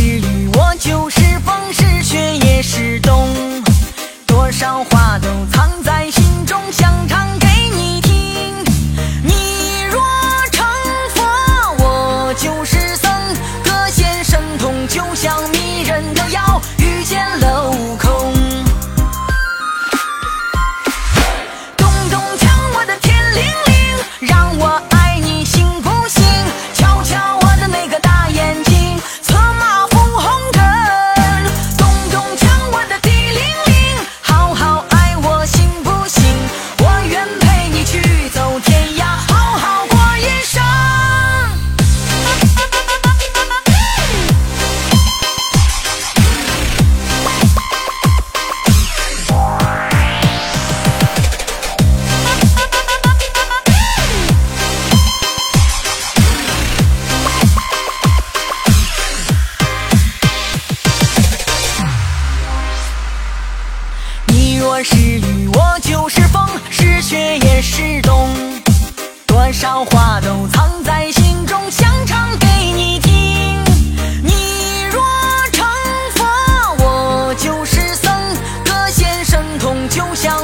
是雨我就是风是雪也是冬多少话都藏在心中想唱给你听。你若成佛我就是僧各显神通就像迷人的妖遇见了是雨我就是风是雪也是冬。多少话都藏在心中想唱给你听。你若成佛我就是僧。各显神通就像